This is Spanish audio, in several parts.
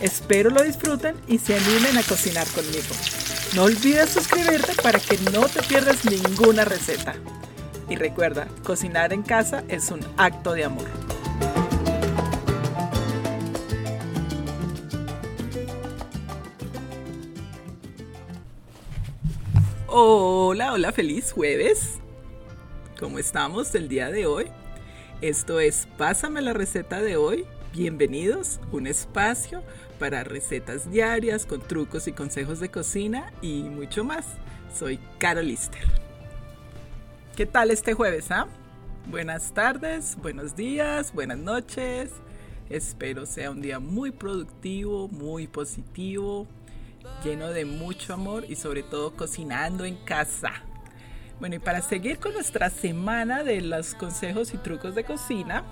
Espero lo disfruten y se animen a cocinar conmigo. No olvides suscribirte para que no te pierdas ninguna receta. Y recuerda, cocinar en casa es un acto de amor. Hola, hola, feliz jueves. ¿Cómo estamos el día de hoy? Esto es Pásame la receta de hoy. Bienvenidos, un espacio para recetas diarias con trucos y consejos de cocina y mucho más. Soy Carol Lister. ¿Qué tal este jueves? Ah? Buenas tardes, buenos días, buenas noches. Espero sea un día muy productivo, muy positivo, lleno de mucho amor y sobre todo cocinando en casa. Bueno, y para seguir con nuestra semana de los consejos y trucos de cocina,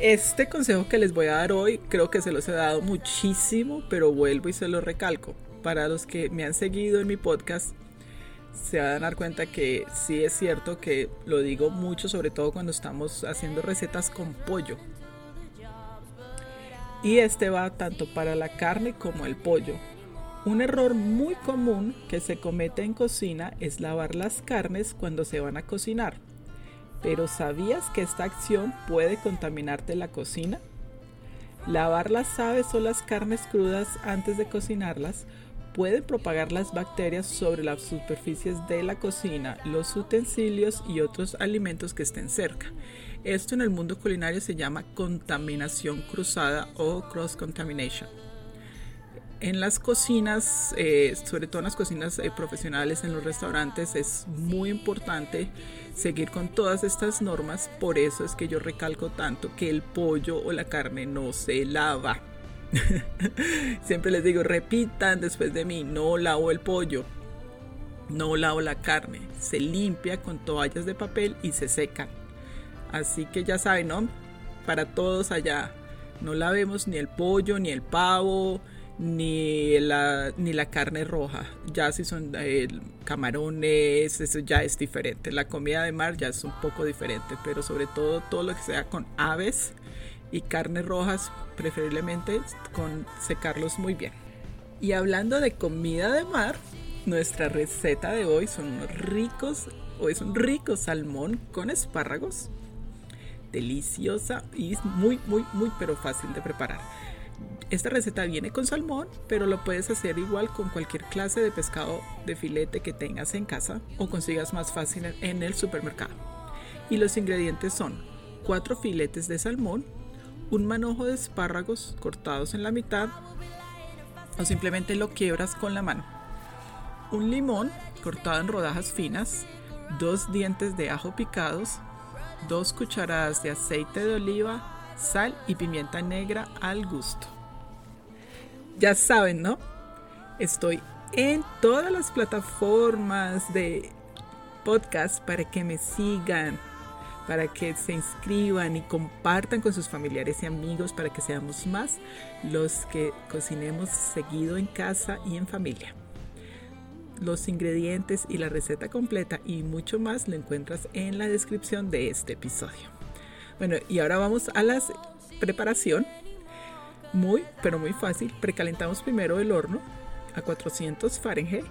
este consejo que les voy a dar hoy creo que se los he dado muchísimo, pero vuelvo y se lo recalco. Para los que me han seguido en mi podcast, se van a dar cuenta que sí es cierto que lo digo mucho, sobre todo cuando estamos haciendo recetas con pollo. Y este va tanto para la carne como el pollo. Un error muy común que se comete en cocina es lavar las carnes cuando se van a cocinar. Pero ¿sabías que esta acción puede contaminarte la cocina? Lavar las aves o las carnes crudas antes de cocinarlas puede propagar las bacterias sobre las superficies de la cocina, los utensilios y otros alimentos que estén cerca. Esto en el mundo culinario se llama contaminación cruzada o cross contamination. En las cocinas, eh, sobre todo en las cocinas eh, profesionales, en los restaurantes, es muy importante seguir con todas estas normas. Por eso es que yo recalco tanto que el pollo o la carne no se lava. Siempre les digo, repitan después de mí, no lavo el pollo, no lavo la carne, se limpia con toallas de papel y se secan. Así que ya saben, ¿no? Para todos allá, no lavemos ni el pollo, ni el pavo, ni la, ni la carne roja. Ya si son eh, camarones, eso ya es diferente. La comida de mar ya es un poco diferente, pero sobre todo todo lo que sea con aves y carnes rojas, preferiblemente con secarlos muy bien. Y hablando de comida de mar, nuestra receta de hoy son unos ricos, o es un rico salmón con espárragos. Deliciosa y muy, muy, muy, pero fácil de preparar. Esta receta viene con salmón, pero lo puedes hacer igual con cualquier clase de pescado de filete que tengas en casa o consigas más fácil en el supermercado. Y los ingredientes son 4 filetes de salmón, un manojo de espárragos cortados en la mitad o simplemente lo quiebras con la mano, un limón cortado en rodajas finas, dos dientes de ajo picados, dos cucharadas de aceite de oliva, sal y pimienta negra al gusto. Ya saben, ¿no? Estoy en todas las plataformas de podcast para que me sigan, para que se inscriban y compartan con sus familiares y amigos para que seamos más los que cocinemos seguido en casa y en familia. Los ingredientes y la receta completa y mucho más lo encuentras en la descripción de este episodio. Bueno, y ahora vamos a la preparación muy, pero muy fácil. Precalentamos primero el horno a 400 Fahrenheit.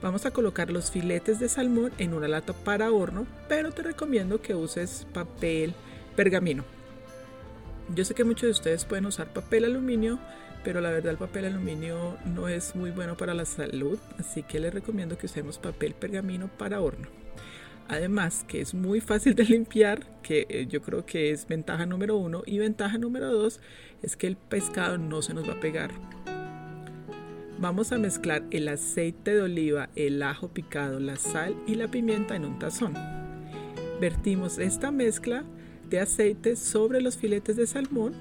Vamos a colocar los filetes de salmón en una lata para horno, pero te recomiendo que uses papel pergamino. Yo sé que muchos de ustedes pueden usar papel aluminio, pero la verdad el papel aluminio no es muy bueno para la salud, así que les recomiendo que usemos papel pergamino para horno. Además que es muy fácil de limpiar, que eh, yo creo que es ventaja número uno. Y ventaja número dos es que el pescado no se nos va a pegar. Vamos a mezclar el aceite de oliva, el ajo picado, la sal y la pimienta en un tazón. Vertimos esta mezcla de aceite sobre los filetes de salmón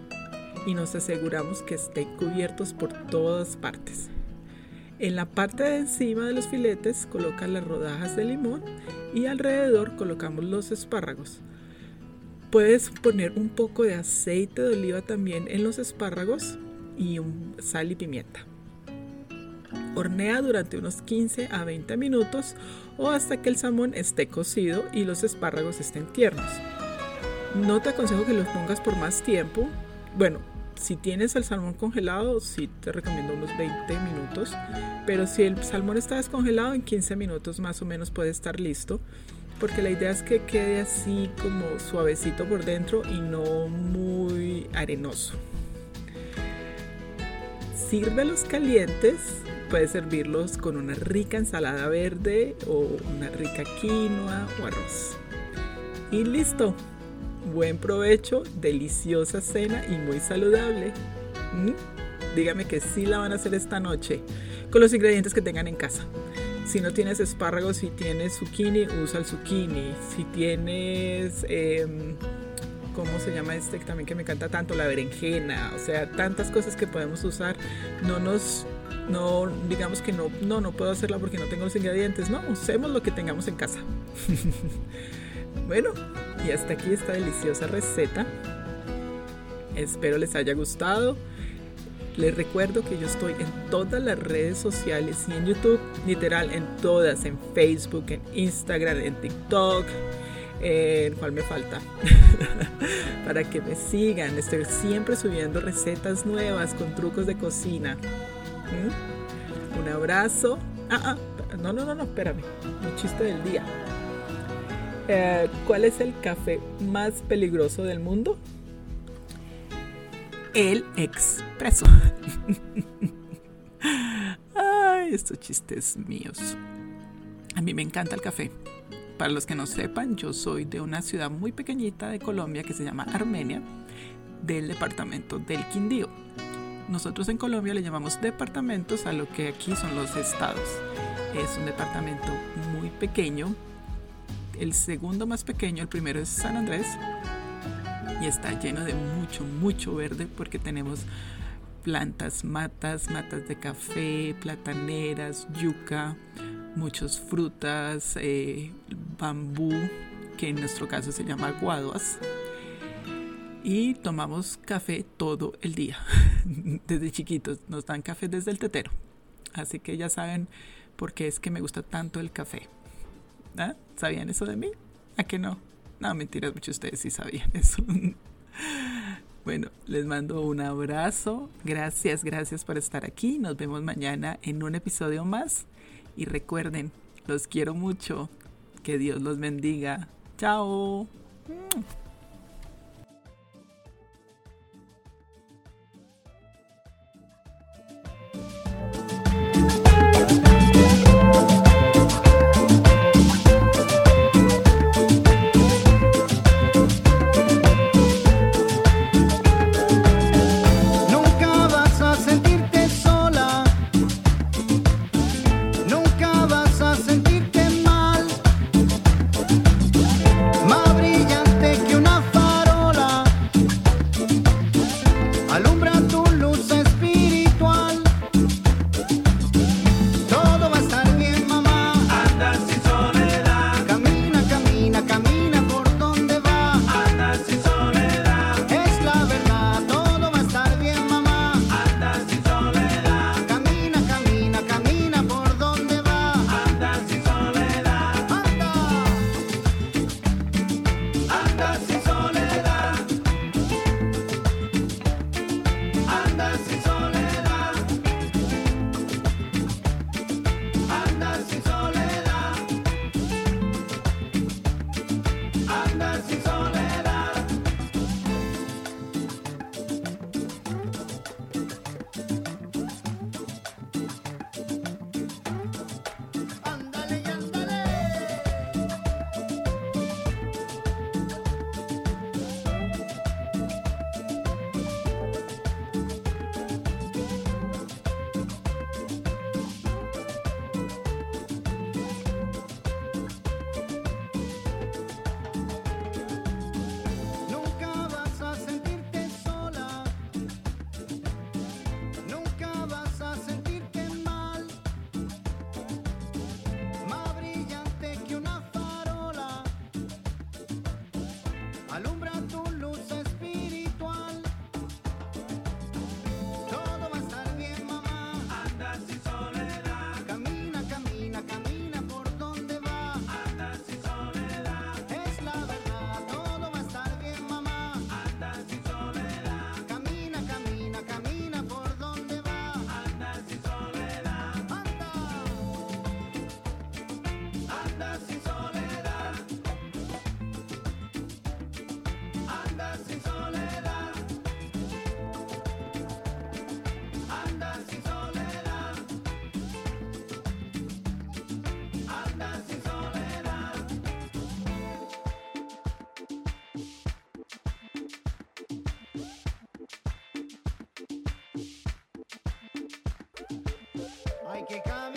y nos aseguramos que estén cubiertos por todas partes. En la parte de encima de los filetes coloca las rodajas de limón y alrededor colocamos los espárragos. Puedes poner un poco de aceite de oliva también en los espárragos y un sal y pimienta. Hornea durante unos 15 a 20 minutos o hasta que el salmón esté cocido y los espárragos estén tiernos. No te aconsejo que los pongas por más tiempo. Bueno, si tienes el salmón congelado, sí te recomiendo unos 20 minutos. Pero si el salmón está descongelado, en 15 minutos más o menos puede estar listo. Porque la idea es que quede así como suavecito por dentro y no muy arenoso. Sírvelos calientes puedes servirlos con una rica ensalada verde o una rica quinoa o arroz. Y listo. Buen provecho, deliciosa cena y muy saludable. ¿Mm? Dígame que sí la van a hacer esta noche con los ingredientes que tengan en casa. Si no tienes espárragos, si tienes zucchini, usa el zucchini. Si tienes, em, ¿cómo se llama este también que me encanta tanto? La berenjena. O sea, tantas cosas que podemos usar. No nos no digamos que no, no, no puedo hacerla porque no tengo los ingredientes. No, usemos lo que tengamos en casa. bueno, y hasta aquí esta deliciosa receta. Espero les haya gustado. Les recuerdo que yo estoy en todas las redes sociales y en YouTube, literal, en todas, en Facebook, en Instagram, en TikTok, en cuál me falta, para que me sigan. Estoy siempre subiendo recetas nuevas con trucos de cocina. Un abrazo. Ah, ah, no, no, no, no, espérame. Un chiste del día. Eh, ¿Cuál es el café más peligroso del mundo? El expreso. Ay, estos chistes míos. A mí me encanta el café. Para los que no sepan, yo soy de una ciudad muy pequeñita de Colombia que se llama Armenia, del departamento del Quindío. Nosotros en Colombia le llamamos departamentos a lo que aquí son los estados. Es un departamento muy pequeño. El segundo más pequeño, el primero es San Andrés. Y está lleno de mucho, mucho verde porque tenemos plantas, matas, matas de café, plataneras, yuca, muchas frutas, eh, bambú, que en nuestro caso se llama guaduas y tomamos café todo el día. Desde chiquitos nos dan café desde el tetero. Así que ya saben por qué es que me gusta tanto el café. ¿Ah? ¿Sabían eso de mí? ¿A qué no? No, mentiras, muchos de ustedes sí sabían eso. bueno, les mando un abrazo. Gracias, gracias por estar aquí. Nos vemos mañana en un episodio más. Y recuerden, los quiero mucho. Que Dios los bendiga. Chao. I'm que caminar.